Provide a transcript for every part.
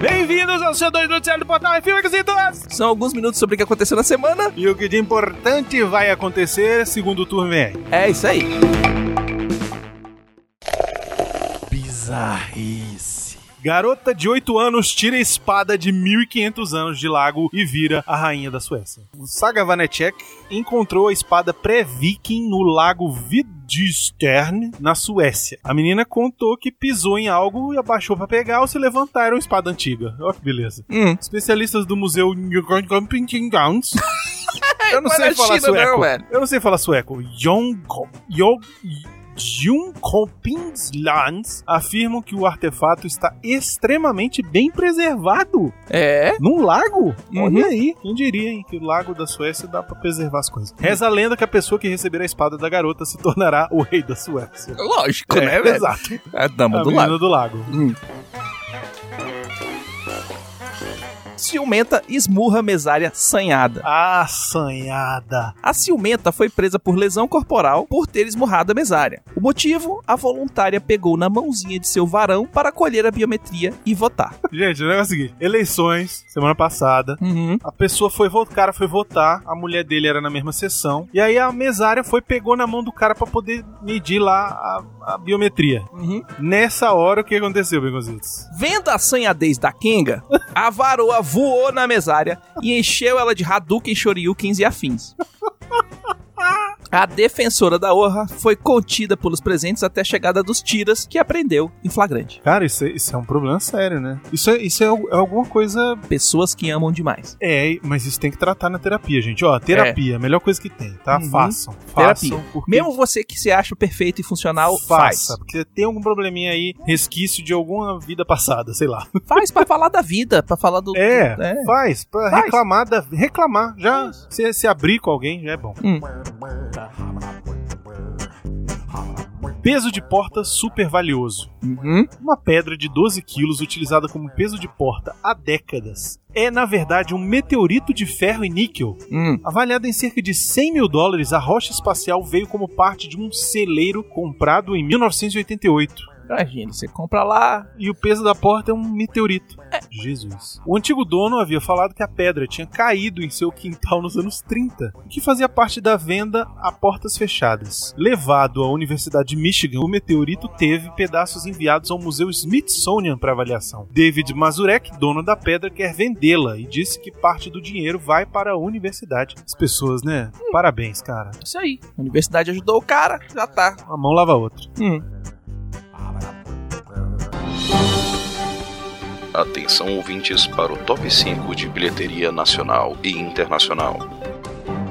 Bem-vindos ao seu dois noticiário do Portal Refil, Requisitos! São alguns minutos sobre o que aconteceu na semana. E o que de importante vai acontecer, segundo turno vem aí. É isso aí. Bizarrice. Garota de 8 anos tira a espada de 1500 anos de lago e vira a rainha da Suécia. Saga Vanecek encontrou a espada pré-viking no lago Vidstern, na Suécia. A menina contou que pisou em algo e abaixou para pegar ou se levantar era uma espada antiga. Olha que beleza. Hum. Especialistas do museu Gowns Eu não Vai sei falar China, não, sueco. velho. Eu não sei falar sueco. Jonko- Junkopingslands afirmam que o artefato está extremamente bem preservado É. num lago. Uhum. Olha aí, quem diria, hein, que o lago da Suécia dá pra preservar as coisas. Reza a lenda que a pessoa que receber a espada da garota se tornará o rei da Suécia. Lógico, É, né, velho? Exato. A dama A do lago. do lago. Ciumenta esmurra mesária sanhada. Assanhada. A ciumenta foi presa por lesão corporal por ter esmurrado a mesária. O motivo? A voluntária pegou na mãozinha de seu varão para colher a biometria e votar. Gente, o negócio é o seguinte: eleições, semana passada. Uhum. A pessoa foi votar, o cara foi votar, a mulher dele era na mesma sessão. E aí a mesária foi, pegou na mão do cara pra poder medir lá a, a biometria. Uhum. Nessa hora, o que aconteceu, Begonzitos? Vendo a sanhadez da Kenga, a varoa voou na mesária e encheu ela de Hadouken, Shoryukens e afins. A defensora da honra foi contida pelos presentes até a chegada dos tiras, que aprendeu em flagrante. Cara, isso é, isso é um problema sério, né? Isso é, isso é, é alguma coisa. Pessoas que amam demais. É, mas isso tem que tratar na terapia, gente. Ó, terapia, a melhor coisa que tem, tá? Uhum. Façam. Terapia. Façam. porque- Mesmo você que se acha perfeito e funcional, faz. Faça, porque tem algum probleminha aí, resquício de alguma vida passada, sei lá. Faz pra falar da vida, pra falar do. É, É. faz, pra Faz. reclamar, da, reclamar, já se, se abrir com alguém já é bom. Hum. Peso de porta super valioso. Uhum. Uma pedra de 12 quilos utilizada como peso de porta há décadas. É, na verdade, um meteorito de ferro e níquel. Hum. Avaliada em cerca de 100 mil dólares, a rocha espacial veio como parte de um celeiro comprado em 1988. Imagina, você compra lá. E o peso da porta é um meteorito. Jesus. O antigo dono havia falado que a pedra tinha caído em seu quintal nos anos 30, o que fazia parte da venda a portas fechadas. Levado à Universidade de Michigan, o meteorito teve pedaços enviados ao Museu Smithsonian para avaliação. David Mazurek, dono da pedra, quer vendê-la e disse que parte do dinheiro vai para a universidade. As pessoas, né? Parabéns, cara. Isso aí. A universidade ajudou o cara, já tá. Uma mão lava a outra. Hum. Atenção ouvintes para o top 5 de bilheteria nacional e internacional.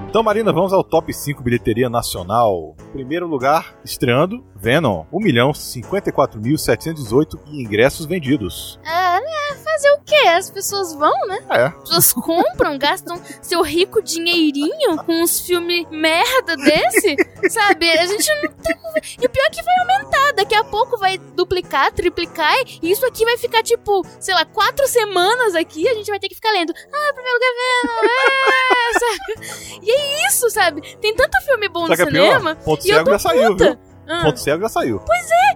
Então, Marina, vamos ao top 5 bilheteria nacional. Primeiro lugar, estreando, Venom. 1.054.718 ingressos vendidos. Ah, né? Fazer o quê? As pessoas vão, né? É. As pessoas compram, gastam seu rico dinheirinho com uns filmes merda desse, sabe? A gente não tem. E o pior é que vai aumentar. Daqui a pouco vai duplicar, triplicar. E isso aqui vai ficar tipo, sei lá, quatro semanas aqui. A gente vai ter que ficar lendo. Ah, primeiro lugar Venom. É, sabe? E é isso, sabe? Tem tanto filme bom no Sabe o que é pior? cinema. Ponto cego já saiu, viu? Ah. Ponto cego já saiu.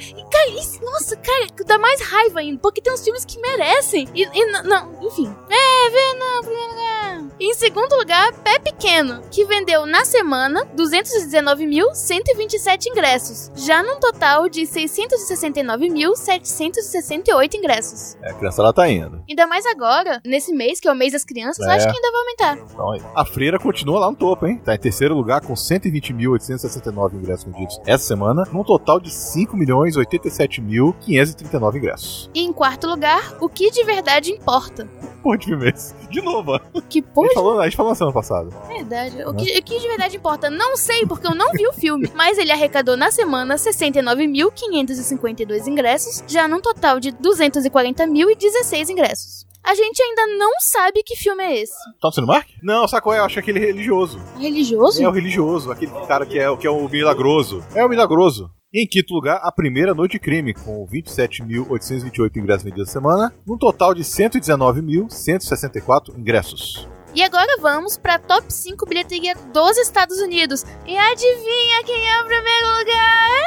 E, cara, isso, nossa, cara, dá mais raiva ainda, porque tem uns filmes que merecem. E, e n- não, enfim. É, Venom, primeiro lugar. Em segundo lugar, Pé Pequeno, que vendeu na semana 219.127 ingressos, já num total de 669.768 ingressos. É, a criança lá tá indo. Ainda mais agora, nesse mês, que é o mês das crianças, eu É. acho que ainda vai aumentar. Então, a Freira continua lá no topo, hein? Tá em terceiro lugar com 120.869 ingressos vendidos essa semana, num total de 5.087.539 ingressos. E em quarto lugar, O Que de Verdade Importa. Porra de filme esse. De novo, ó. Que A porra gente falou, a gente falou na semana passada. Verdade. O que, o que de verdade importa? Não sei, porque eu não vi o filme. Mas ele arrecadou na semana 69.552 ingressos, já num total de 240.016 ingressos. A gente ainda não sabe que filme é esse. Tá no Cinemark? Não, sabe qual é? Eu acho aquele religioso. Religioso? É o religioso, aquele cara que é, que é o milagroso. É o milagroso. E em quinto lugar, a primeira Noite de Crime, com 27.828 ingressos vendidos na semana, num total de 119.164 ingressos. E agora vamos pra top 5 bilheteria dos Estados Unidos. E adivinha quem é o primeiro lugar? É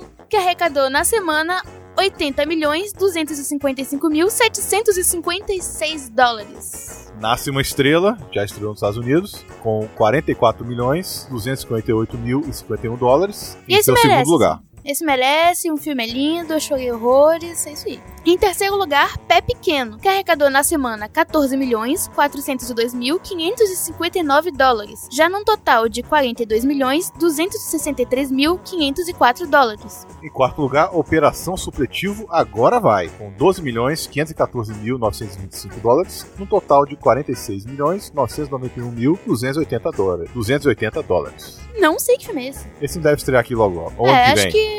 Venom! Que arrecadou na semana 80 milhões 255 mil 756 dólares. Nasce uma estrela, já estreou nos Estados Unidos, com 44 milhões 258 mil e 51 dólares. E em esse seu merece. segundo lugar. Esse merece, um filme é lindo, eu chorei horrores, é isso aí. Em terceiro lugar, Pé Pequeno, que arrecadou na semana 14 milhões 402 mil 559 dólares, já num total de 42 milhões 263 mil 504 dólares. Em quarto lugar, Operação Supletivo Agora Vai, com 12 milhões 514 mil 925 dólares, num total de 46 milhões 991 mil 280 dólares. 280 dólares. Não sei que filme é esse. Esse deve estrear aqui logo, logo. É, acho vem. que.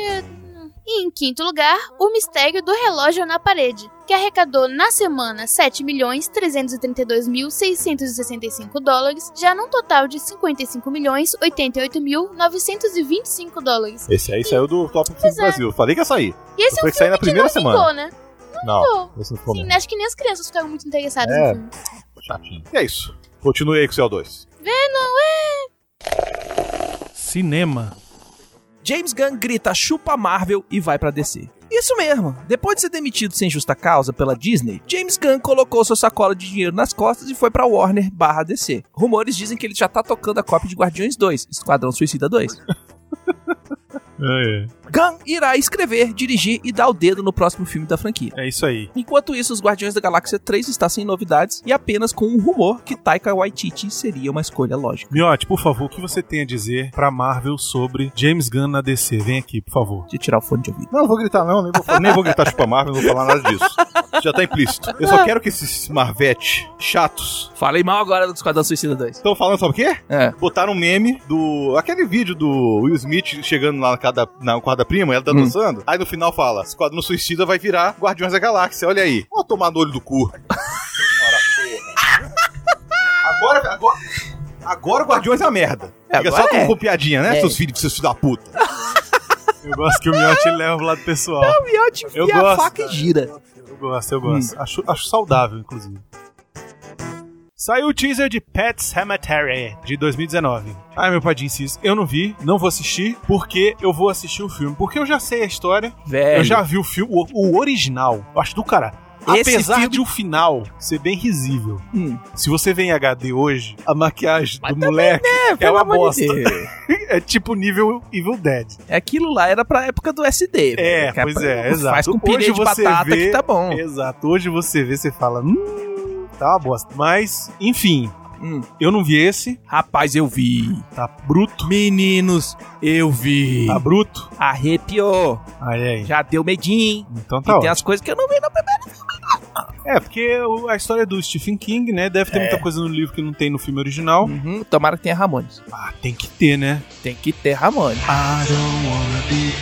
E em quinto lugar, O Mistério do Relógio na Parede, que arrecadou na semana 7 milhões 332 mil 665 dólares, já num total de 55 milhões 88 mil 925 dólares. Esse aí saiu do Top 5 do Brasil. Falei que ia sair. E esse é Foi um que sair na filme que primeira não semana. né? Não, não ficou Sim, acho que nem as crianças ficaram muito interessadas É. no filme. Chatinho. E é isso. Continue aí com o CO2. Cinema. James Gunn grita chupa Marvel e vai pra DC. Isso mesmo, depois de ser demitido sem justa causa pela Disney, James Gunn colocou sua sacola de dinheiro nas costas e foi pra Warner barra DC. Rumores dizem que ele já tá tocando a cópia de Guardiões 2, Esquadrão Suicida 2. É, Gunn irá escrever, dirigir e dar o dedo no próximo filme da franquia. é isso aí. Enquanto isso, os Guardiões da Galáxia 3 está sem novidades e apenas com um rumor que Taika Waititi seria uma escolha lógica. Miotti, por favor, o que você tem a dizer pra Marvel sobre James Gunn na DC? Vem aqui, por favor. De tirar o fone de ouvido. Não, não vou gritar não, nem vou, nem vou gritar chupa Marvel, não vou falar nada disso. Já tá implícito. Eu só quero que esses Marvete chatos Falei mal agora do Esquadrão Suicida 2. estão falando, sabe o quê? É. Botaram um meme do. aquele vídeo do Will Smith chegando lá na casa da, na da prima, ela tá Hum. dançando. Aí no final fala: Esquadrão Suicida vai virar Guardiões da Galáxia. Olha aí. Vou tomar no olho do cu. Agora, agora. Agora o Guardiões é a merda. É, Fica só é. com piadinha, né, É. seus filhos, seus filhos da puta? Eu gosto que o Miotti leva pro lado pessoal. O Miotti Eu enfia a gosto, faca e gira. Eu gosto, eu gosto. Acho, acho saudável, inclusive. Saiu o teaser de Pet Cemetery de 2019. Ai, meu padrinho Cis, eu não vi, não vou assistir, porque eu vou assistir o filme. Porque eu já sei a história, Velho. eu já vi o filme, o, o original. Eu acho do cara. Esse Apesar filme- de o final ser bem risível, Hum. se você vê em HD hoje, a maquiagem Mas do moleque é, pelo uma bosta. É tipo nível Evil Dead. É Aquilo lá era pra época do SD. É, que pois é, exato. Faz com purê Hoje de batata vê- que tá bom. Exato. Hoje você vê, você fala, hum, tá uma bosta. Mas, enfim, Hum. eu não vi esse, Rapaz, eu vi. tá bruto. Meninos, eu vi. Tá bruto? Arrepiou. Aí, aí. Já deu medinho. Então e tá tem ótimo. as coisas que eu não vi no primeiro. É, porque a história é do Stephen King, né? Deve ter muita coisa no livro que não tem no filme original. Uhum, tomara que tenha Ramones. Ah, tem que ter, né? Tem que ter Ramones. I don't wanna be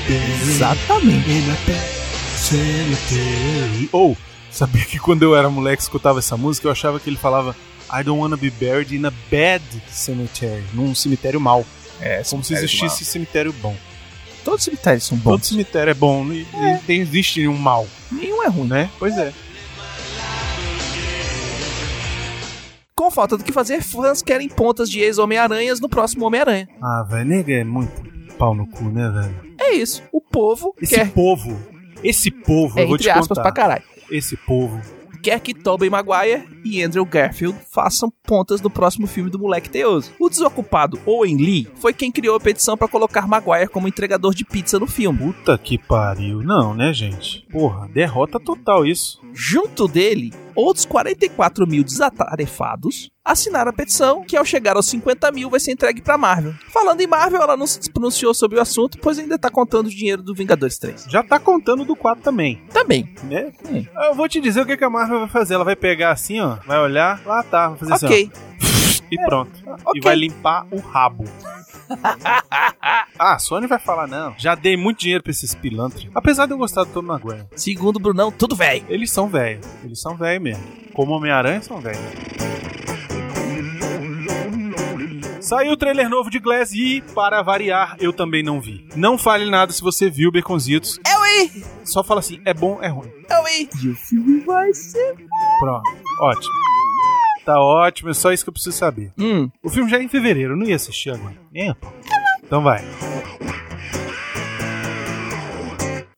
Exatamente. Ou, sabia que quando eu era moleque escutava essa música, eu achava que ele falava I don't wanna be buried in a bad cemetery. Num cemitério mau. É, Como se existisse cemitério bom. Todos os cemitérios são Todo bons. cemitério é bom, e, e tem, existe nenhum mal, Nenhum é ruim. né? Pois é. Com falta do que fazer, fãs querem pontas de ex-Homem-Aranhas no próximo Homem-Aranha. Ah, velho, nega é muito pau no cu, né, velho? É isso. O povo Esse quer. povo, esse povo, É, eu vou entre te aspas contar. pra caralho. Esse povo. Quer que Tobey Maguire e Andrew Garfield façam pontas no próximo filme do Moleque Teoso. O desocupado Owen Lee foi quem criou a petição pra colocar Maguire como entregador de pizza no filme. Puta que pariu. Não, né, gente? Porra, derrota total isso. Junto dele, outros 44 mil desatarefados assinaram a petição, que ao chegar aos 50 mil vai ser entregue pra Marvel. Falando em Marvel, ela não se pronunciou sobre o assunto, pois ainda tá contando o dinheiro do Vingadores 3. Já tá contando do 4 também, Também. né? Hum. Eu vou te dizer o que, que a Marvel vai fazer. Ela vai pegar assim, ó, vai olhar, lá tá, vai fazer assim, Ok. ó, e pronto. ok. E vai limpar o rabo. ah, a Sony vai falar, não. Já dei muito dinheiro pra esses pilantras. Apesar de eu gostar do Tom Maguire. Segundo o Brunão, tudo velho. Eles são velhos. Eles são velhos mesmo. Como Homem-Aranha são velhos. Saiu o trailer novo de Glass e, para variar, eu também não vi. Não fale nada se você viu Baconzitos. Eu aí! Ssó fala assim, é bom, é ruim. Eu aí! E o filme vai ser. Pronto. Ótimo. Tá ótimo, é só isso que eu preciso saber. Hum. O filme já é em fevereiro, eu não ia assistir agora. É, pô. Então vai.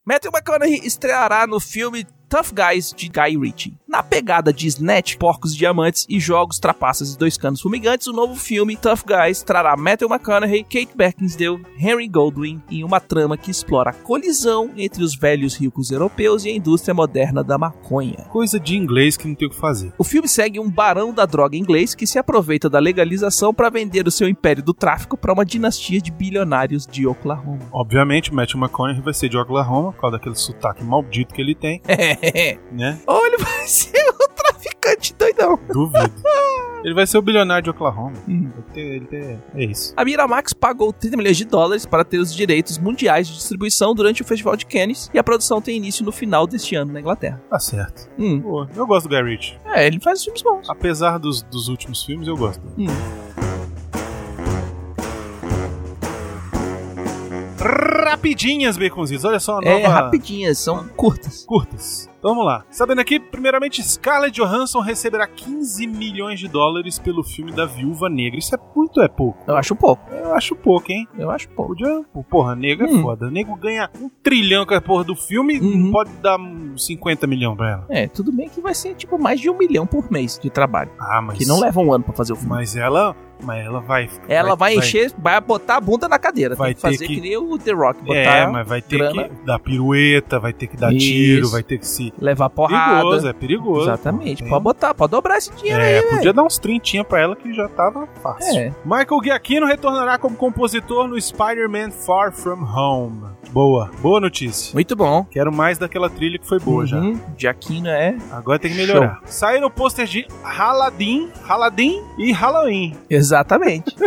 Matthew McConaughey estreará no filme Tough Guys de Guy Ritchie. Na pegada de Snatch, Porcos Diamantes e Jogos, Trapaças e Dois Canos Fumigantes, o novo filme Tough Guys trará Matthew McConaughey, Kate Beckinsale, Henry Goldwyn em uma trama que explora a colisão entre os velhos ricos europeus e a indústria moderna da maconha. Coisa de inglês que não tem o que fazer. O filme segue um barão da droga inglês que se aproveita da legalização para vender o seu império do tráfico para uma dinastia de bilionários de Oklahoma. Obviamente, Matthew McConaughey vai ser de Oklahoma, por causa daquele sotaque maldito que ele tem, né? Ou ele vai ser o traficante doidão. Duvido. Ele vai ser o bilionário de Oklahoma. Hum. Ele tem- ele tem- É isso. A Miramax pagou 30 milhões de dólares para ter os direitos mundiais de distribuição durante o Festival de Cannes e a produção tem início no final deste ano na Inglaterra. Tá certo. Hum. Pô, eu gosto do Guy Ritchie. É, ele faz filmes bons. Apesar dos, dos últimos filmes, eu gosto. Hum. Rapidinhas, baconzitos. Olha só a nova... É, rapidinhas, são curtas. curtas. Então vamos lá. Sabendo aqui, primeiramente, Scarlett Johansson receberá 15 milhões de dólares pelo filme da Viúva Negra. Isso é muito é pouco? Eu acho pouco. Eu acho pouco, hein? Eu acho pouco. Podia. Porra, nego é Hum. foda. Nego ganha um trilhão com a porra do filme, Uhum. pode dar uns 50 milhões pra ela. É, tudo bem que vai ser tipo mais de um milhão por mês de trabalho. Ah, mas. Que não leva um ano pra fazer o filme. Mas ela. Mas ela vai. Ela vai, encher, vai botar a bunda na cadeira. Vai Tem que fazer que... que- nem o The Rock, botar, É, mas vai ter grana. que dar pirueta, vai ter que dar Isso. tiro, vai ter que se. levar porrada. Perigoso, é perigoso. Exatamente. Tem- Pode botar, pode dobrar esse dinheiro É, aí, podia dar uns trintinha pra ela que já tava fácil. É. Michael Giacchino retornará como compositor no Spider-Man Far From Home. Boa, boa notícia. Muito bom. Quero mais daquela trilha que foi boa já. Uhum. Jaquino é. Agora tem que melhorar. Saíram pôster de Aladdin, Aladdin e Halloween. Exatamente.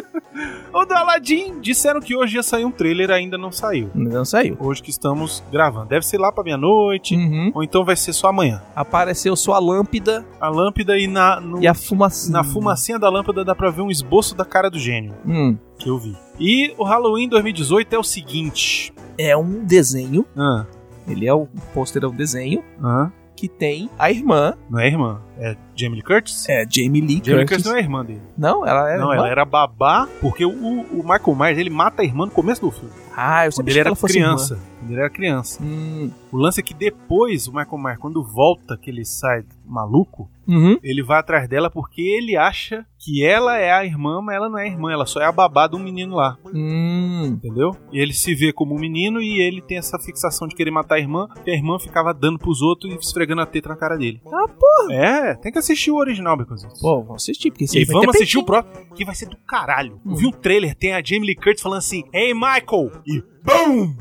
O do Aladdin disseram que hoje ia sair um trailer, ainda não saiu. Não saiu. Hoje que estamos gravando. Deve ser lá pra meia-noite, Uhum. ou então vai ser só amanhã. Apareceu sua lâmpada A lâmpada e na, no- e a fumaça. na fumacinha da lâmpada dá pra ver um esboço da cara do gênio. Hum. Que eu vi. E o Halloween 2018 é o seguinte. É um desenho. Ah, Ele é o, o pôster é um desenho ah, que tem a irmã. não é irmã, é Jamie Lee Curtis? É, Jamie Lee Jamie Lee Curtis. Curtis não é irmã dele. Não, ela era. não, irmã? ela era babá, porque o, o Michael Myers ele mata a irmã no começo do filme. Ah, eu Quando sabia ele era criança. Quando ele era criança. Hum. O lance é que depois o Michael Myers, quando volta, que ele sai maluco, Uhum. ele vai atrás dela porque ele acha que ela é a irmã, mas ela não é a irmã, ela só é a babá de um menino lá, Hum. entendeu? E ele se vê como um menino e ele tem essa fixação de querer matar a irmã, que a irmã ficava dando pros outros e esfregando a teta na cara dele. Ah, porra. É, tem que assistir o original, Beconzitos. Pô, vamos assistir, porque E vamos assistir o próximo, que vai ser do caralho. Hum. Eu vi um trailer, tem a Jamie Lee Curtis falando assim, Hey, Michael! E BOOM!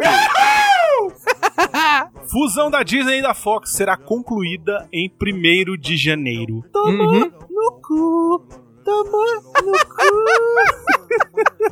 Fusão da Disney e da Fox será concluída em 1 de janeiro. Uhum. no cu, toma no cu.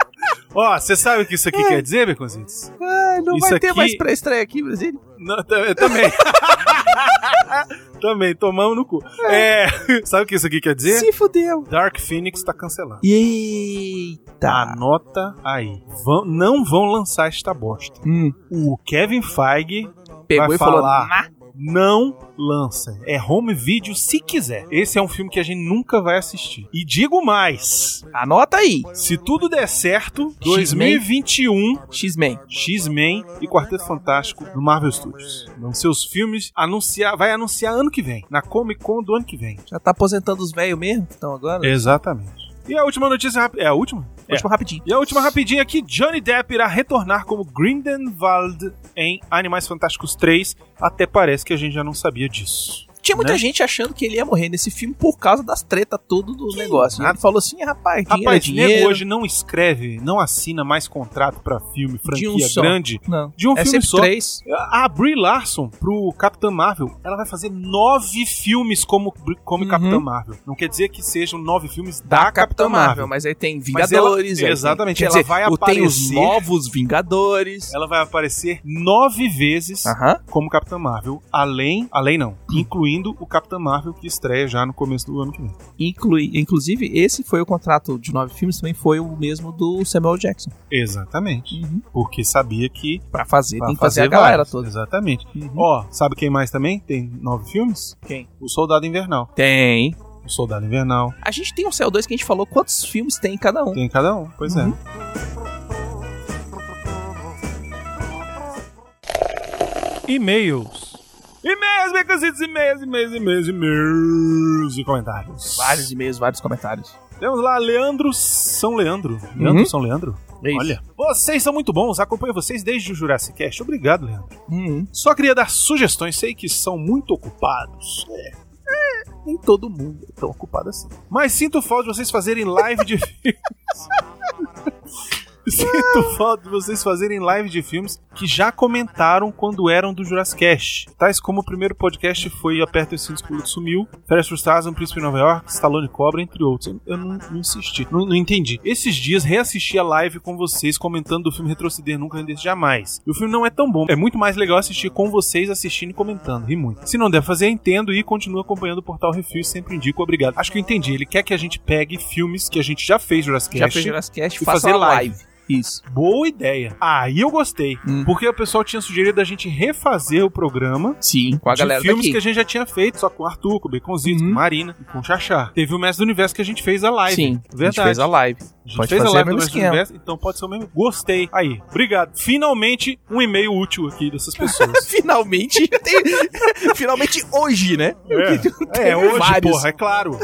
Ó, você sabe o que isso aqui quer dizer, Beconzitos? Ah, não Isso vai ter aqui- mais pré-estreia aqui, Brasil. Não, também. também, tomamos no cu. É, sabe o que isso aqui quer dizer? Se fudeu. Dark Phoenix tá cancelado. Eita. Anota aí. Vão- não vão lançar esta bosta. Hum. O Kevin Feige Pegou vai e falou, falar. "Nah." Não lança. É home video se quiser. Esse é um filme que a gente nunca vai assistir. E digo mais. Anota aí. Se tudo der certo, X-Men. 2021, X-Men. X-Men e Quarteto Fantástico no Marvel Studios. Vão ser os filmes anunciar, vai anunciar ano que vem, na Comic Con do ano que vem. Já tá aposentando os velhos mesmo que estão agora? Exatamente. E a última notícia rápida. É a última? Último rapidinho. E a última rapidinha aqui, Johnny Depp irá retornar como Grindelwald em Animais Fantásticos 3. Até parece que a gente já não sabia disso. Tinha muita Né? gente achando que ele ia morrer nesse filme por causa das tretas tudo do negócio. E nada. ele falou assim, rapaz, dinheiro Rapaz, é dinheiro. nego hoje não escreve, não assina mais contrato pra filme, de franquia um só. grande. Não. De um é filme só. três. A Brie Larson, pro Capitã Marvel, ela vai fazer nove filmes como, como Uhum. Capitã Marvel. Não quer dizer que sejam nove filmes da, Capitã Marvel. Mas aí tem ela- Vingadores. aí tem- exatamente, ela dizer, vai o- Tem os aparecer- novos Vingadores. Ela vai aparecer nove vezes Aham. como Capitã Marvel, além, além não, incluindo o Capitã Marvel que estreia já no começo do ano que vem. Inclui, inclusive, esse foi o contrato de nove filmes, também foi o mesmo do Samuel Jackson. Exatamente. Uhum. Porque sabia que Pra fazer, vai tem que fazer, a galera vários. toda. Exatamente. Uhum. Ó, sabe quem mais também tem nove filmes? Quem? O Soldado Invernal. Tem. O Soldado Invernal. A gente tem um CO2 que a gente falou quantos filmes tem em cada um. Tem cada um, pois Uhum. é. e-mails. E-mails, bem cositos, e-mails, e-mails, e-mails, e-mails e comentários. Vários e-mails, vários comentários. Temos lá Leandro São Leandro. Leandro Uhum. São Leandro? É. Olha, vocês são muito bons, acompanho vocês desde o Jurassic Cast. Obrigado, Leandro. Uhum. Só queria dar sugestões, sei que são muito ocupados. É. É, nem todo mundo é tão ocupado assim. Mas sinto falta de vocês fazerem live de filmes. Sinto falta de vocês fazerem live de filmes que já comentaram quando eram do Jurassic Cast. Tais como o primeiro podcast foi Aperta os Cintos, Piloto Sumiu, Férias Frustradas, Um Príncipe em Nova York, Stallone Cobra, entre outros. Eu- Eu não, não insisti, não, não entendi. Esses dias reassisti a live com vocês comentando do filme Retroceder Nunca Desse Jamais. E o filme não é tão bom. É muito mais legal assistir com vocês assistindo e comentando. Ri muito. Se não der fazer, entendo e continuo acompanhando o Portal Refil e sempre indico obrigado. Acho que eu entendi. Ele quer que a gente pegue filmes que a gente já fez Jurassic Já fez Jurassic Cast, e faça fazer live. live. Isso. Boa ideia. Aí eu gostei. Hum. Porque o pessoal tinha sugerido a gente refazer o programa Sim, com a galera filmes daqui. que a gente já tinha feito, só com o Arthur, com o Baconzito, Uhum. com Marina e com o Xaxá. Teve o Mestre do Universo que a gente fez a live. Sim, a gente Verdade. fez a live. A gente Pode fez a live do Mestre do. Universo, então pode ser o mesmo. Gostei. Aí, obrigado. Finalmente, um e-mail útil aqui dessas pessoas. Finalmente, tem- finalmente hoje, né? é, é hoje, vários. porra, é claro.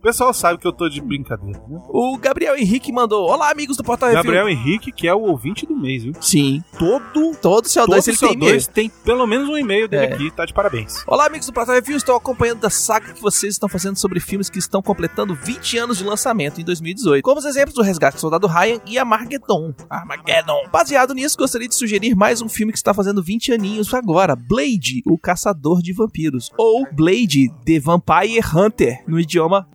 O pessoal sabe que eu tô de brincadeira, né? O Gabriel Henrique mandou: Olá, amigos do Portal Refil. Gabriel Henrique, que é o ouvinte do mês, viu? Sim. Todo Todo CO2 Todo ele tem e-mail. CO2 tem pelo menos um e-mail dele É. aqui, tá de parabéns. Olá, amigos do Portal Review. Estou acompanhando da saga que vocês estão fazendo sobre filmes que estão completando 20 anos de lançamento em 2018. Como os exemplos do Resgate do Soldado Ryan e Armageddon. Armageddon. Baseado nisso, gostaria de sugerir mais um filme que está fazendo 20 aninhos agora: Blade, o Caçador de Vampiros. Ou Blade, The Vampire Hunter, no idioma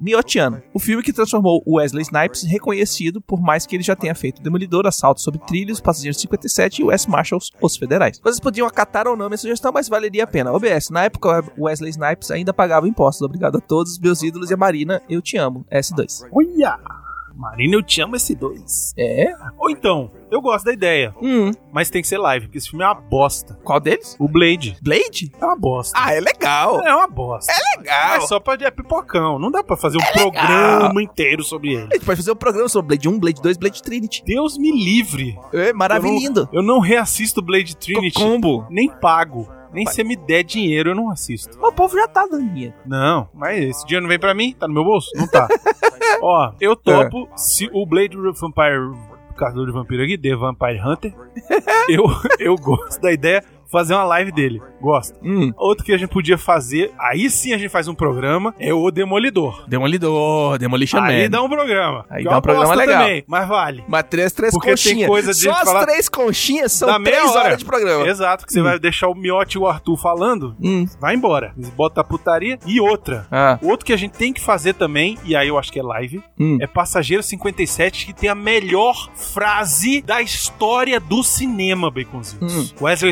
O filme que transformou o Wesley Snipes reconhecido, por mais que ele já tenha feito Demolidor, Assalto sobre Trilhos, Passageiros 57 e West Marshals, Os Federais. Vocês podiam acatar ou não minha sugestão, mas valeria a pena. OBS, na época Wesley Snipes ainda pagava impostos. Obrigado a todos os meus ídolos e a Marina, eu te amo. S2. Olha! Marina, eu te amo esse dois. É? Ou então, eu gosto da ideia, Hum, mas tem que ser live, porque esse filme é uma bosta. qual deles? O Blade Blade? é uma bosta. Ah, é legal. É uma bosta. É legal. Mas só pra é pipocão. Não dá pra fazer um programa inteiro sobre ele. A gente pode fazer um programa sobre Blade 1, Blade 2, Blade Trinity. Deus me livre. É maravilhoso. Eu não, eu não reassisto Blade Trinity. Combo. Nem pago. Nem se me der dinheiro, eu não assisto. O povo já tá dando dinheiro. Não, mas esse dinheiro não vem pra mim? Tá no meu bolso? Não tá. Ó, eu topo se o Blade Vampire, Caçador de Vampiro aqui, The Vampire Hunter, eu, eu gosto da ideia fazer uma live dele. Gosto. Hum. Outro que a gente podia fazer, aí sim a gente faz um programa, é o Demolidor. Demolidor, Demolition aí Man. dá um programa. Aí dá um programa legal. Também, mas vale. Mas três, três Porque tem conchinhas. coisa de Só as falar- três conchinhas são Dá três hora. horas de programa. Exato, que você vai deixar o Miotti e o Arthur falando, Hum. vai embora. Eles botam a putaria. E outra, Ah. outro que a gente tem que fazer também, e aí eu acho que é live, Hum. é Passageiro 57, que tem a melhor frase da história do cinema, Baconzitos. Hum. Wesley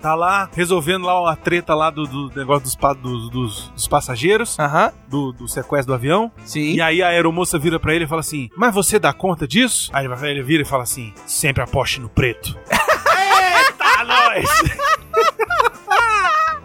Tá lá, resolvendo lá a treta lá do, do negócio dos, pa- dos, dos- dos passageiros, Aham. do, do sequestro do avião. Sim. E aí a aeromoça vira pra ele e fala assim, mas você dá conta disso? Aí ele vira e fala assim, sempre aposte no preto. Eita, nós!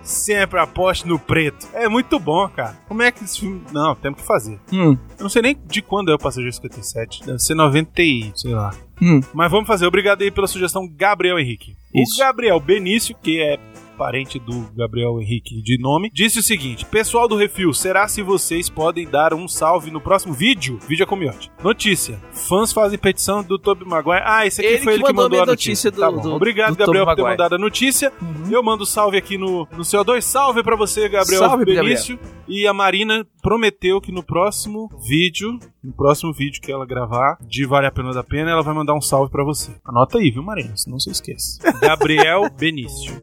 Sempre aposte no preto. É muito bom, cara. Como é que esse filme... Não, temos que fazer. Hum. Eu não sei nem de quando é o Passageiro 57. Deve ser 90 e... sei lá. Hum. Mas vamos fazer. Obrigado aí pela sugestão, Gabriel Henrique. Isso. O Gabriel Benício, que é parente do Gabriel Henrique de nome, disse o seguinte: Pessoal do Refil, será se vocês podem dar um salve no próximo vídeo? Vídeo é comiote. Notícia: Fãs fazem petição do Tobey Maguire. Ah, esse aqui Ele foi que ele que mandou mandou a notícia. notícia do- Tá bom. do- Obrigado, do Gabriel, por ter Maguire. mandado a notícia. Eu mando salve aqui no, no CO2. Salve pra você, Gabriel Salve, Benício. E a Marina prometeu que no próximo vídeo, no próximo vídeo que ela gravar de Vale a Pena da Pena, ela vai mandar um salve pra você. Anota aí, viu, Marina? Senão você esquece. Gabriel Benício.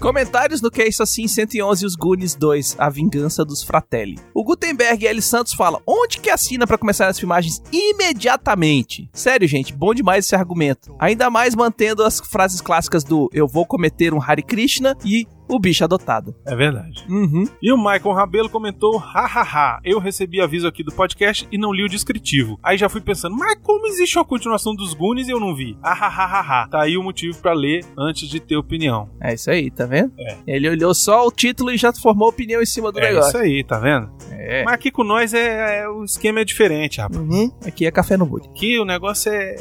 Comentários no Que é Isso Assim 111 e os Goonies 2, A Vingança dos Fratelli. O Gutenberg L. Santos fala: onde que assina pra começar as filmagens imediatamente? Sério, gente, bom demais esse argumento. Ainda mais mantendo as frases clássicas do eu vou cometer um Hare Krishna e o bicho adotado. É verdade. Uhum. E o Michael Rabelo comentou: hahaha, eu recebi aviso aqui do podcast e não li o descritivo. Aí já fui pensando, mas como existe uma continuação dos Goonies e eu não vi? Hahaha. Tá aí o motivo pra ler antes de ter opinião. É isso aí, tá vendo? É. Ele olhou só o título e já formou opinião em cima do É negócio. isso aí, tá vendo? É. Mas aqui com nós é, é- o esquema é diferente, rapaz. Uhum. Aqui é café no Bud. Aqui o negócio é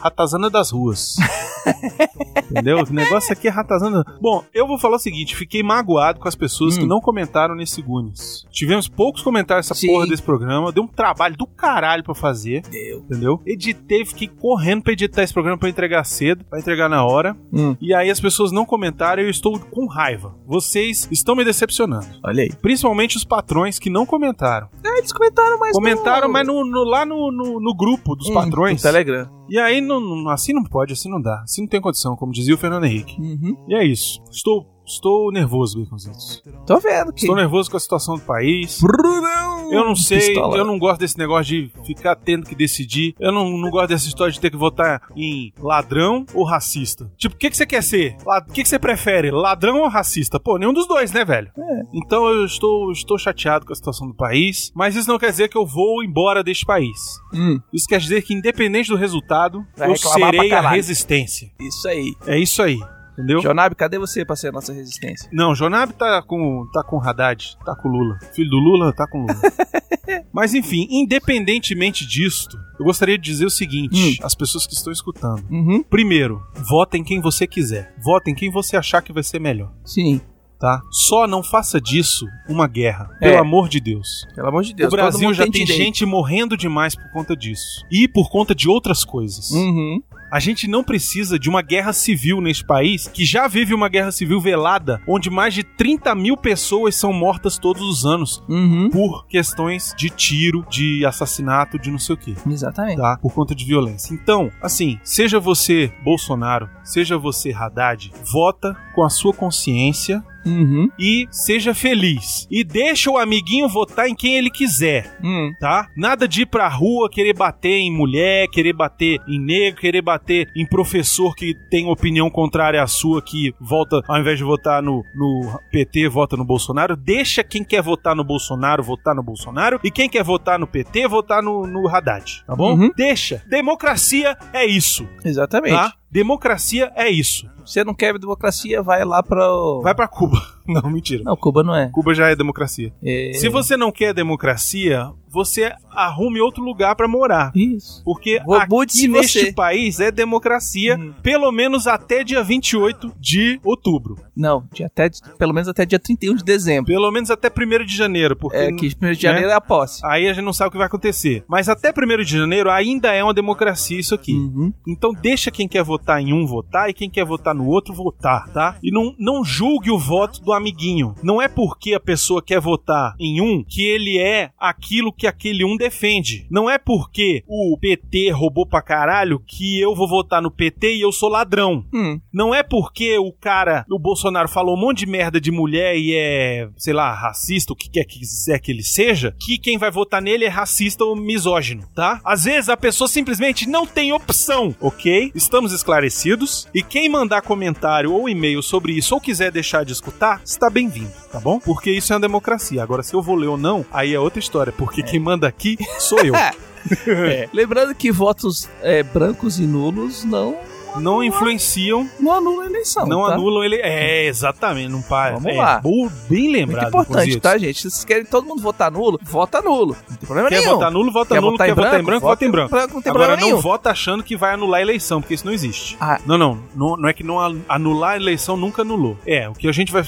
ratazana das ruas. Entendeu? O negócio aqui é ratazana. Bom, eu vou falar o seguinte: fiquei magoado com as pessoas Hum. que não comentaram nesse Gunis. Tivemos poucos comentários nessa Sim. porra desse programa. Deu um trabalho do caralho pra fazer. Deu. Entendeu? Editei, fiquei correndo pra editar esse programa pra entregar cedo, pra entregar na hora. Hum. E aí as pessoas não comentaram e eu estou com raiva. Vocês estão me decepcionando. Olha aí. Principalmente os patrões que não comentaram. Ah, eles comentaram, mas comentaram, no... mas no, no- lá no, no, no grupo dos Hum, patrões. No Telegram. E aí, não, assim não pode, assim não dá. Assim não tem condição, como dizia o Fernando Henrique. Uhum. E é isso. Estou, estou nervoso, Baconzitos. Tô vendo que... Estou nervoso com a situação do país. Brunão! Eu não sei, Pistola. eu não gosto desse negócio de ficar tendo que decidir. Eu não, não gosto dessa história de ter que votar em ladrão ou racista. Tipo, o que, que você quer ser? O que, que você prefere? Ladrão ou racista? Pô, nenhum dos dois, né, velho? É. Então eu estou, estou chateado com a situação do país, mas isso não quer dizer que eu vou embora deste país. Hum, Isso quer dizer que, independente do resultado, Vai eu serei a resistência. isso aí. É isso aí, entendeu? Jonabe, cadê você pra ser a nossa resistência? Não, Jonab tá com tá com Haddad, tá com Lula. Filho do Lula tá com Lula. Mas enfim, independentemente disto, eu gostaria de dizer o seguinte, às pessoas que estão escutando. Uhum. Primeiro, votem quem você quiser. Votem quem você achar que vai ser melhor, Sim. tá? Só não faça disso uma guerra, pelo É. amor de Deus. Pelo amor de Deus. o Brasil já tem, direito. gente morrendo demais por conta disso. E por conta de outras coisas. Uhum. A gente não precisa de uma guerra civil neste país, que já vive uma guerra civil velada, onde mais de 30 mil pessoas são mortas todos os anos Uhum. por questões de tiro, de assassinato, de não sei o que. Exatamente. Tá? Por conta de violência. Então, assim, seja você Bolsonaro, seja você Haddad, vota com a sua consciência Uhum. e seja feliz. E deixa o amiguinho votar em quem ele quiser Hum. tá? Nada de ir pra rua querer bater em mulher, querer bater em negro, querer bater em professor que tem opinião contrária à sua, que volta, ao invés de votar no, no PT, vota no Bolsonaro. Deixa quem quer votar no Bolsonaro, votar no Bolsonaro, e quem quer votar no PT, votar no, no Haddad, tá bom? Uhum. Deixa. Democracia é isso, Exatamente. tá? Democracia é isso. Você não quer democracia, vai lá pra. Vai pra Cuba. Não, mentira. Não, Cuba não é. Cuba já é democracia. é... Se você não quer democracia, você arrume outro lugar pra morar. Isso. Porque Vou- aqui neste você. país é democracia, Hum. pelo menos até dia 28 de outubro. Não, dia até, pelo menos até dia 31 de dezembro. Pelo menos até 1 de janeiro, porque É que 1 de janeiro é a posse. aí a gente não sabe o que vai acontecer. Mas até 1 de janeiro ainda é uma democracia isso aqui. Uhum. Então deixa quem quer votar em um votar e quem quer votar no outro votar, tá? E não, não julgue o voto do amiguinho. Não é porque a pessoa quer votar em um que ele é aquilo que aquele um defende. Não é porque o PT roubou pra caralho que eu vou votar no PT e eu sou ladrão. Hum. Não é porque o cara, o Bolsonaro falou um monte de merda de mulher e é, sei lá, racista, o que quer que quiser que ele seja, que quem vai votar nele é racista ou misógino, tá? Às vezes a pessoa simplesmente não tem opção, ok? Estamos esclarecidos. E quem mandar comentário ou e-mail sobre isso ou quiser deixar de escutar, está bem-vindo, tá bom? Porque isso é uma democracia. Agora, se eu vou ler ou não, aí é outra história, porque quem manda aqui sou eu. É. Lembrando que votos é, brancos e nulos não, Não influenciam não anulam a eleição. Não tá? anulam ele. É, exatamente. Não para. Vamos é, lá. bo- bem lembrado. importante, Cositos. tá, gente? Se vocês querem todo mundo votar nulo, vota nulo. Não tem problema Quer nenhum. votar nulo, vota Quer nulo. votar Quer em votar em branco? branco, Vota em branco. branco, não tem Agora problema não nenhum. vota achando que vai anular a eleição, porque isso não existe. Ah. Não, não, não. Não é que não anular a eleição nunca anulou. É, o que a gente vai.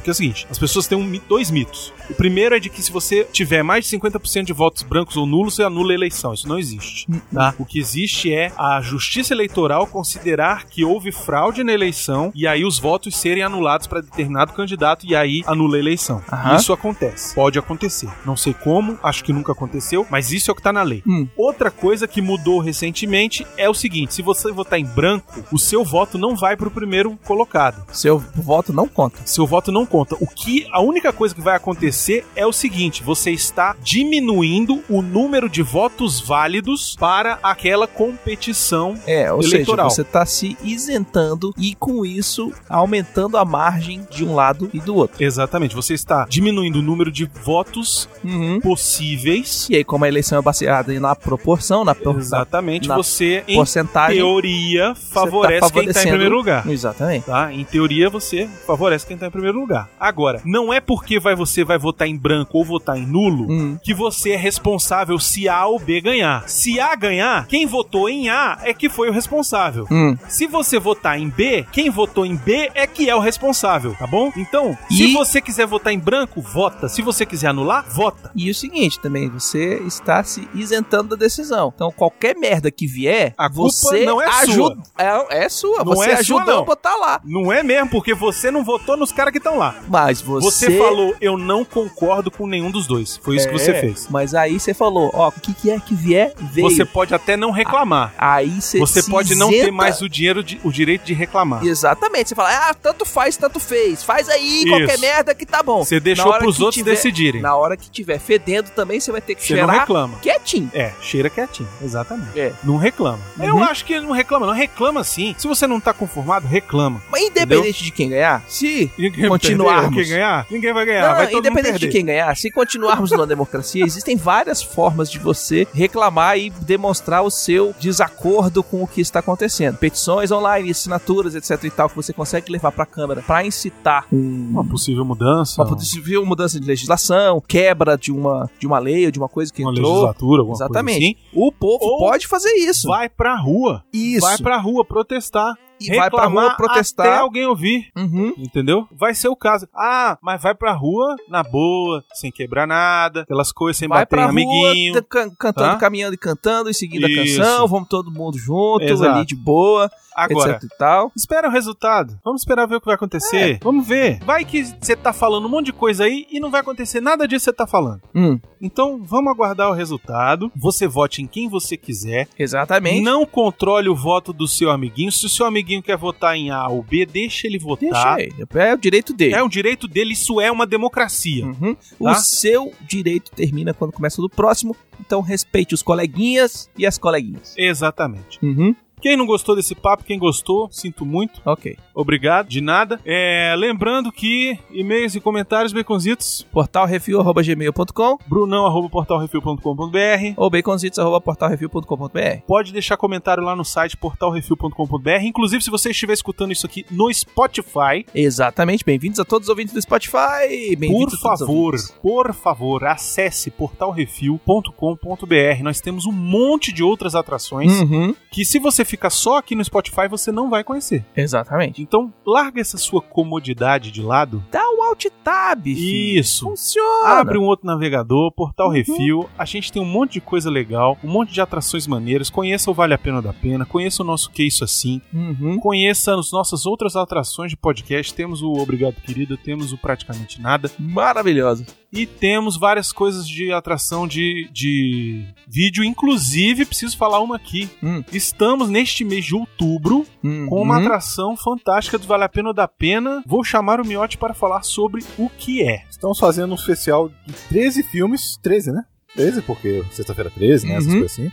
Porque é o seguinte, as pessoas têm um dois mitos. O primeiro é de que se você tiver mais de 50% de votos brancos ou nulos, você anula a eleição. Isso não existe. Tá? O que existe é a justiça eleitoral considerar que houve fraude na eleição e aí os votos serem anulados para determinado candidato e aí anula a eleição. Aham. Isso acontece. Pode acontecer. Não sei como, acho que nunca aconteceu, mas isso é o que tá na lei. Hum. Outra coisa que mudou recentemente é o seguinte: se você votar em branco, o seu voto não vai pro primeiro colocado. Seu voto não conta. Seu voto não conta. O que a única coisa que vai acontecer é o seguinte: você está diminuindo o número de votos válidos para aquela competição. É, ou Eleitoral. seja, você tá se isentando e com isso aumentando a margem de um lado e do outro. Exatamente, você está diminuindo o número de votos Uhum. possíveis. E aí, como a eleição é baseada na proporção, na, por- Exatamente, na você em porcentagem. teoria favorece tá quem está em primeiro lugar. Exatamente. Tá? Em teoria, você favorece quem tá em primeiro lugar. Agora, não é porque vai, você vai votar em branco ou votar em nulo Hum. que você é responsável se A ou B ganhar. Se A ganhar, quem votou em A é que foi o responsável. Hum. Se você votar em B, quem votou em B é que é o responsável, tá bom? Então, se E- você quiser votar em branco, vota. Se você quiser anular, vota. E o seguinte também, você está se isentando da decisão. Então, qualquer merda que vier, A culpa você não é ajuda. É, é sua. Não você é sua, ajudou a botar lá. Não é mesmo, porque você não votou nos caras que estão lá. Mas você. Você... falou, eu não concordo com nenhum dos dois. Foi isso que você É, fez. Mas aí você falou, ó, o que, que é que vier, veio. Você pode até não reclamar. Aí você Você pode não ter isenta. mais o dinheiro, de- o direito de reclamar. Exatamente. Você fala, ah, tanto faz, tanto fez. Faz aí, Isso. qualquer merda que tá bom. Você deixou pros outros tiver- decidirem. Na hora que tiver fedendo também, você vai ter que Você não cheirar reclama. quietinho. É, cheira quietinho, exatamente. É. Não reclama. Uhum. Eu acho que ele não reclama, não. Reclama sim. Se você não tá conformado, reclama. Mas independente de quem ganhar, se Ninguém Continuarmos. Quem ganhar? Ninguém vai ganhar. Não, vai independente de quem ganhar, se continuarmos numa democracia, existem várias formas de você reclamar e demonstrar o seu desacordo com o que está acontecendo. Petições online, assinaturas, etc e tal, que você consegue levar pra Câmara pra incitar um- Uma possível mudança. uma possível mudança de legislação, quebra de uma, de uma lei ou de uma coisa que uma entrou. legislatura, alguma Exatamente. coisa assim. O povo Ou pode fazer isso. Vai pra rua. isso. Vai pra rua protestar. E vai pra reclamar rua protestar. Até alguém ouvir. Uhum. Entendeu? Vai ser o caso. Ah, mas vai pra rua na boa, sem quebrar nada, aquelas coisas sem Vai bater pra em amiguinho. rua, can- cantando, tá? caminhando e cantando, e seguindo Isso. a canção, vamos todo mundo junto, Exato. ali de boa, Agora, etc e tal. espera o resultado. Vamos esperar ver o que vai acontecer. Vamos ver. Vai que você tá falando um monte de coisa aí e não vai acontecer nada disso que você tá falando. Hum, Então, vamos aguardar o resultado. Você vote em quem você quiser. exatamente. Não controle o voto do seu amiguinho. Se o seu amiguinho quer votar em A ou B, deixa ele votar. Deixa ele. É o direito dele. É um direito dele, isso é uma democracia. Uhum. Tá? O seu direito termina quando começa o do próximo, então respeite os coleguinhas e as coleguinhas. Exatamente. Uhum. Quem não gostou desse papo, quem gostou, sinto muito. Ok. Obrigado, de nada. É, lembrando que e-mails e comentários, baconzitos, Portalrefil.gmail.com brunão, arroba portalrefil.com.br. ou baconzitos.portalrefil.com.br Pode deixar comentário lá no site portalrefil.com.br. Inclusive, se você estiver escutando isso aqui no Spotify, Exatamente. Bem-vindos a todos os ouvintes do Spotify. por favor, por favor, acesse portalrefil.com.br. Nós temos um monte de outras atrações Uhum. que, se você ficar só aqui no Spotify, você não vai conhecer. Exatamente. Então, larga essa sua comodidade de lado. Dá um alt tab. filho. Isso. Funciona. Abre um outro navegador, Portal Uhum. Refil. A gente tem um monte de coisa legal, um monte de atrações maneiras. Conheça o Vale a Pena da Pena, conheça o nosso Que Isso Assim, Uhum. conheça as nossas outras atrações de podcast. Temos o Obrigado Querida, temos o Praticamente Nada Maravilhoso. E temos várias coisas de atração de, de vídeo. Inclusive, preciso falar uma aqui. Hum. Estamos neste mês de outubro com uma Uhum. atração fantástica do Vale a Pena ou da Pena. Vou chamar o Miotti para falar sobre o que é. Estamos fazendo um especial de 13 filmes. 13, né? 13, porque sexta-feira 13, né? Essas Uhum. coisas assim.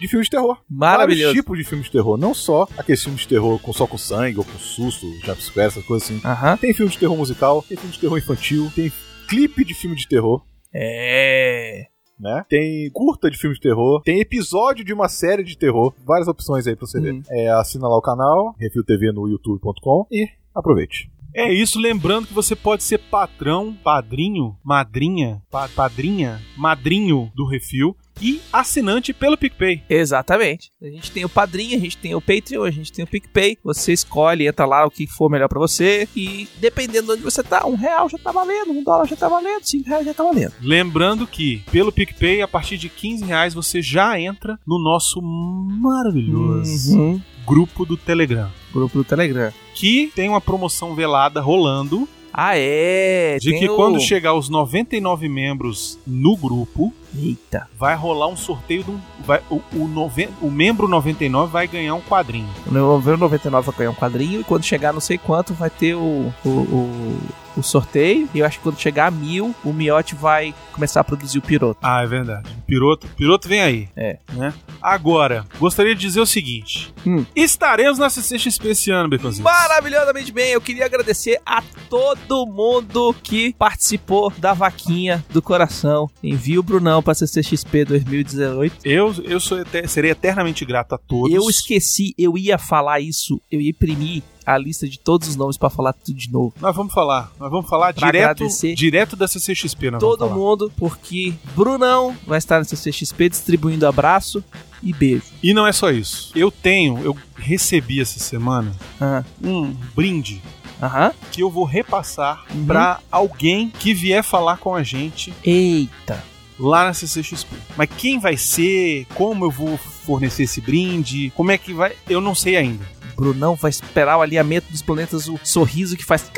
De filmes de terror. Maravilhoso. Vários tipos de filmes de terror. Não só aqueles filmes de terror com só com sangue ou com susto, jumpscare, essas coisas assim. Aham. Tem filme de terror musical, tem filme de terror infantil, tem clipe de filme de terror. É. Né? Tem curta de filme de terror, tem episódio de uma série de terror, várias opções aí pra você ver. Hum. É, assina lá o canal, Refil TV no youtube.com e aproveite. É isso, lembrando que você pode ser patrão, padrinho, madrinha, pa- padrinha, madrinho do Refil e assinante pelo PicPay. Exatamente. A gente tem o Padrinho, a gente tem o Patreon, a gente tem o PicPay. Você escolhe, entra lá o que for melhor pra você. E dependendo de onde você tá, um real já tá valendo, um dólar já tá valendo, cinco reais já tá valendo. Lembrando que pelo PicPay, a partir de 15 reais, você já entra no nosso maravilhoso Uhum. grupo do Telegram. Grupo do Telegram. Que tem uma promoção velada rolando Ah, é. de que o- quando chegar aos 99 membros no grupo, Eita. vai rolar um sorteio de um. Vai, o, o, noven- o membro 99 vai ganhar um quadrinho. O meu 99 vai ganhar um quadrinho e quando chegar não sei quanto vai ter o, o, o, o sorteio. E eu acho que quando chegar a mil, o Miotti vai começar a produzir o piroto. Ah, é verdade. Piroto, piroto vem aí. É. Né? Agora, gostaria de dizer o seguinte: Hum. estaremos na CCXP esse ano, Beconzitos. Maravilhosamente bem, eu queria agradecer a todo mundo que participou da vaquinha do coração. Envia o Brunão pra CCXP 2018. Eu, eu sou serei eternamente grato a todos. Eu esqueci, eu ia falar isso, eu ia imprimir a lista de todos os nomes pra falar tudo de novo. Nós vamos falar, nós vamos falar Pra direto, direto da CCXP. Nós Todo mundo, porque Brunão vai estar na CCXP distribuindo abraço e beijo. E não é só isso. Eu tenho, eu recebi essa semana Ah, um brinde Aham. que eu vou repassar Uhum. pra alguém que vier falar com a gente Eita. lá na CCXP. Mas quem vai ser? Como eu vou fornecer esse brinde? Como é que vai? Eu não sei ainda. Brunão vai esperar o alinhamento dos planetas, o sorriso que faz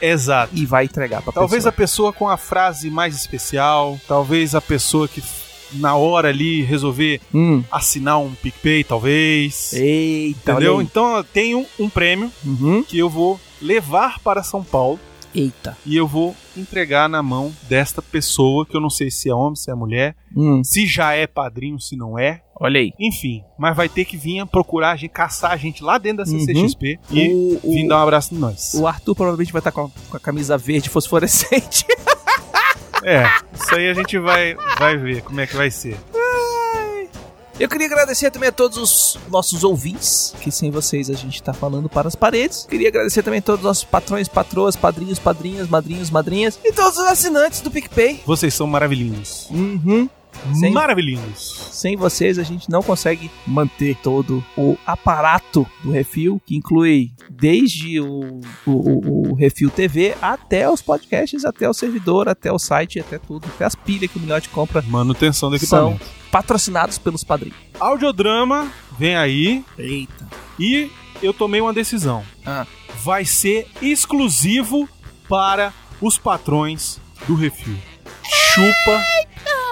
Exato. e vai entregar pra Talvez pessoa. a pessoa com a frase mais especial, talvez a pessoa que na hora ali resolver Hum. assinar um PicPay, talvez. Eita, Entendeu? Então eu tenho um prêmio Uhum. que eu vou levar para São Paulo Eita. e eu vou entregar na mão desta pessoa, que eu não sei se é homem, se é mulher, Hum. se já é padrinho, se não é. Olha aí. Enfim, mas vai ter que vir procurar a gente, caçar a gente lá dentro da CCXP e O, o- vir dar um abraço em nós. o Arthur provavelmente vai estar com a, com a camisa verde fosforescente. É, isso aí a gente vai, vai ver como é que vai ser. Eu queria agradecer também a todos os nossos ouvintes, que sem vocês a gente tá falando para as paredes. Queria agradecer também a todos os nossos patrões, patroas, padrinhos, padrinhas, madrinhos, madrinhas e todos os assinantes do PicPay. Vocês são maravilhosos. Uhum. Sem- Maravilhosos. Sem vocês a gente não consegue manter todo o aparato do Refil, que inclui desde o, o, o- o Refil TV até os podcasts, até o servidor, até o site, até tudo, até as pilhas que o Milhote compra, Manutenção do são equipamento. patrocinados pelos padrinhos. Audiodrama vem aí Eita. e eu tomei uma decisão. Ah. Vai ser exclusivo para os patrões do Refil. Chupa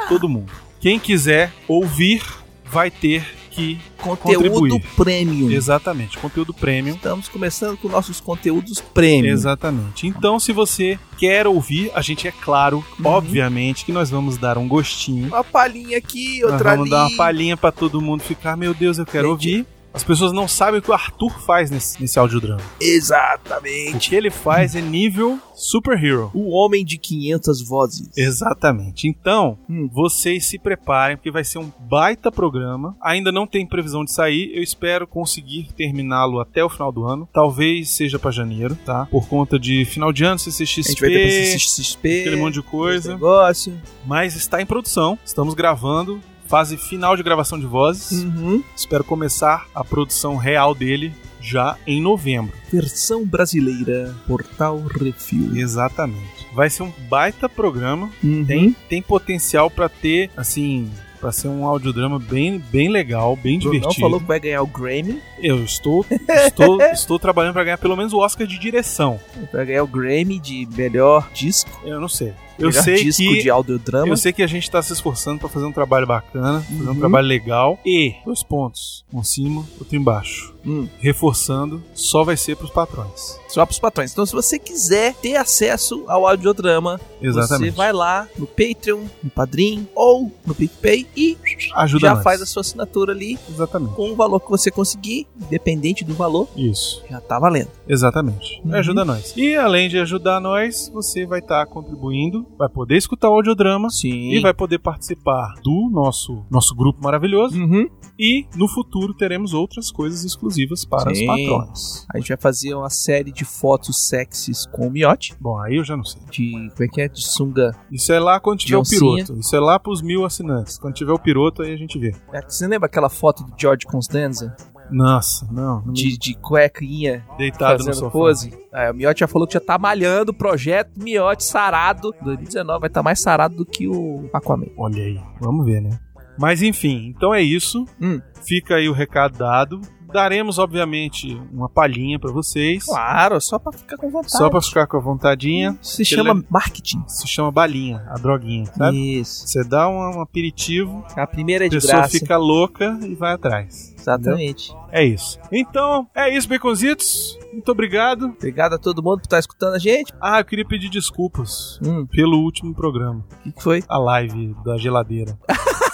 todo mundo. Quem quiser ouvir vai ter que Conteúdo Contribuir. premium. exatamente conteúdo premium. Estamos começando com nossos conteúdos premium. Exatamente. Então, se você quer ouvir, a gente é claro, Uhum. obviamente, que nós vamos dar um gostinho. Uma palhinha aqui, Nós outra vamos ali. dar uma palhinha pra todo mundo ficar, meu Deus, eu quero Gente. ouvir. As pessoas não sabem o que o Arthur faz nesse, nesse audiodrama. O Exatamente. que ele faz é nível superhero. O homem de 500 vozes. Exatamente. Então, Hum. vocês se preparem, porque vai ser um baita programa. Ainda não tem previsão de sair. Eu espero conseguir terminá-lo até o final do ano. Talvez seja pra janeiro, tá? Por conta de final de ano, A gente CCXP, vai ter CCXP, aquele monte de coisa. negócio. Mas está em produção. Estamos gravando. Fase final de gravação de vozes. Uhum. Espero começar a produção real dele já em novembro. Versão brasileira, Portal Refil. Exatamente. Vai ser um baita programa. Uhum. Tem, tem potencial pra ter, assim, pra ser um audiodrama bem, bem legal, bem Não divertido. falou que vai ganhar o Grammy. Eu estou, estou, estou trabalhando pra ganhar pelo menos o Oscar de direção. Vai ganhar o Grammy de melhor disco. Eu não sei. Eu sei disco que de audiodrama. eu sei que a gente tá se esforçando pra fazer um trabalho bacana, fazer um Uhum. trabalho legal e dois pontos, um em cima, outro embaixo. Hum. Reforçando, só vai ser pros patrões. Só pros patrões. Então, se você quiser ter acesso ao audiodrama, Exatamente. você vai lá no Patreon, no Padrim ou no PicPay e Ajuda já nós. faz a sua assinatura ali Exatamente. com o valor que você conseguir, independente do valor, Isso. já tá valendo. Exatamente. Uhum. Ajuda nós. E além de ajudar nós, você vai estar contribuindo, vai poder escutar o audiodrama Sim. e vai poder participar do nosso, nosso grupo maravilhoso. Uhum. E no futuro teremos outras coisas exclusivas para Sim. os patrões. A gente vai fazer uma série de fotos sexys com o miote. Bom, aí eu já não sei. De. Como é que é? De sunga. Isso é lá quando tiver o piroto. Isso é lá pros mil assinantes. Quando tiver o piroto, aí a gente vê. É, Você lembra aquela foto do George Constanza? Nossa, não. não De, de cuequinha Deitado no sofá. pose? É, o Miotti já falou que já tá malhando o projeto Miotti sarado. 2019 vai estar mais sarado do que o Aquaman. Olha aí. Vamos ver, né? Mas enfim, então é isso. Hum. Fica aí o recado dado. Daremos, obviamente, uma palhinha pra vocês. Claro, só pra ficar com vontade. Só pra ficar com a vontadinha. Se chama marketing. Se chama balinha, a droguinha, sabe? Isso. Você dá um, um aperitivo, A primeira é a de pessoa graça. fica louca e vai atrás. Exatamente. É isso. Então, é isso, Baconzitos. Muito obrigado. Obrigado a todo mundo por estar escutando a gente. Ah, eu queria pedir desculpas Hum, pelo último programa. o que, que foi? A live da geladeira.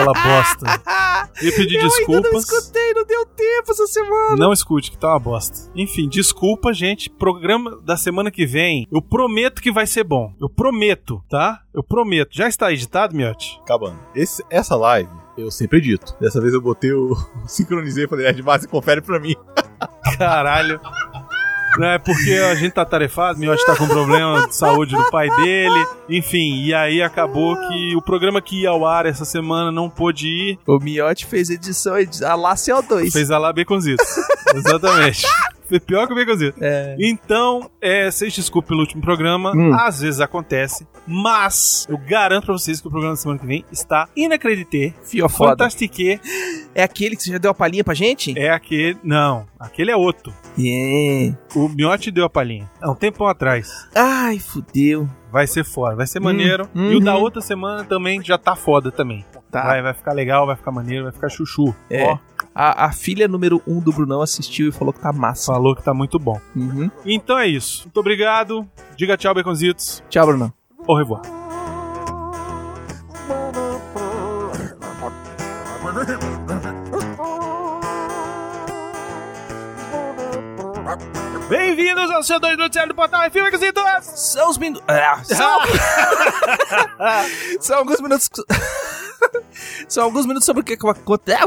Aquela bosta. Queria pedir Eu ainda não desculpas. escutei, não deu tempo essa semana. Não escute, que tá uma bosta. Enfim, desculpa, gente. Programa da semana que vem, eu prometo que vai ser bom. Eu prometo, tá? Eu prometo. Já está editado, Miotti? Acabando. Esse- essa live, eu sempre edito. Dessa vez eu botei o. sincronizei e falei, Ed Massa, confere pra mim. Caralho. Não é porque a gente tá tarefado, Miotti tá com problema de saúde do pai dele. Enfim, e aí acabou que o programa que ia ao ar essa semana não pôde ir. O Miotti fez edição edi- a lá CO2. Fez a lá Baconzitos. Exatamente. Foi pior que o Baconzitos. É. Então, é, vocês desculpem pelo último programa, Hum. às vezes acontece, mas eu garanto pra vocês que o programa da semana que vem está inacredité, Fio foda. fantastique, É aquele que você já deu a palhinha pra gente? é aquele, não, aquele é outro. É. O Miotti deu a palhinha, há um tempão atrás. Ai, fudeu. Vai ser foda, vai ser maneiro. Hum, E o da uhum. outra semana também já tá foda também. Tá. Vai, vai ficar legal, vai ficar maneiro, vai ficar chuchu. É. Ó, A, a filha número um do Brunão assistiu e falou que tá massa. falou que tá muito bom. Uhum. Então é isso. Muito obrigado. Diga tchau, Baconzitos. Tchau, Brunão. Au revoir. Bem-vindos ao seu 2 Noticiário do Portal F, Baconzitos! São os minutos. Ah, são... são alguns minutos. são alguns minutos sobre o que acontece.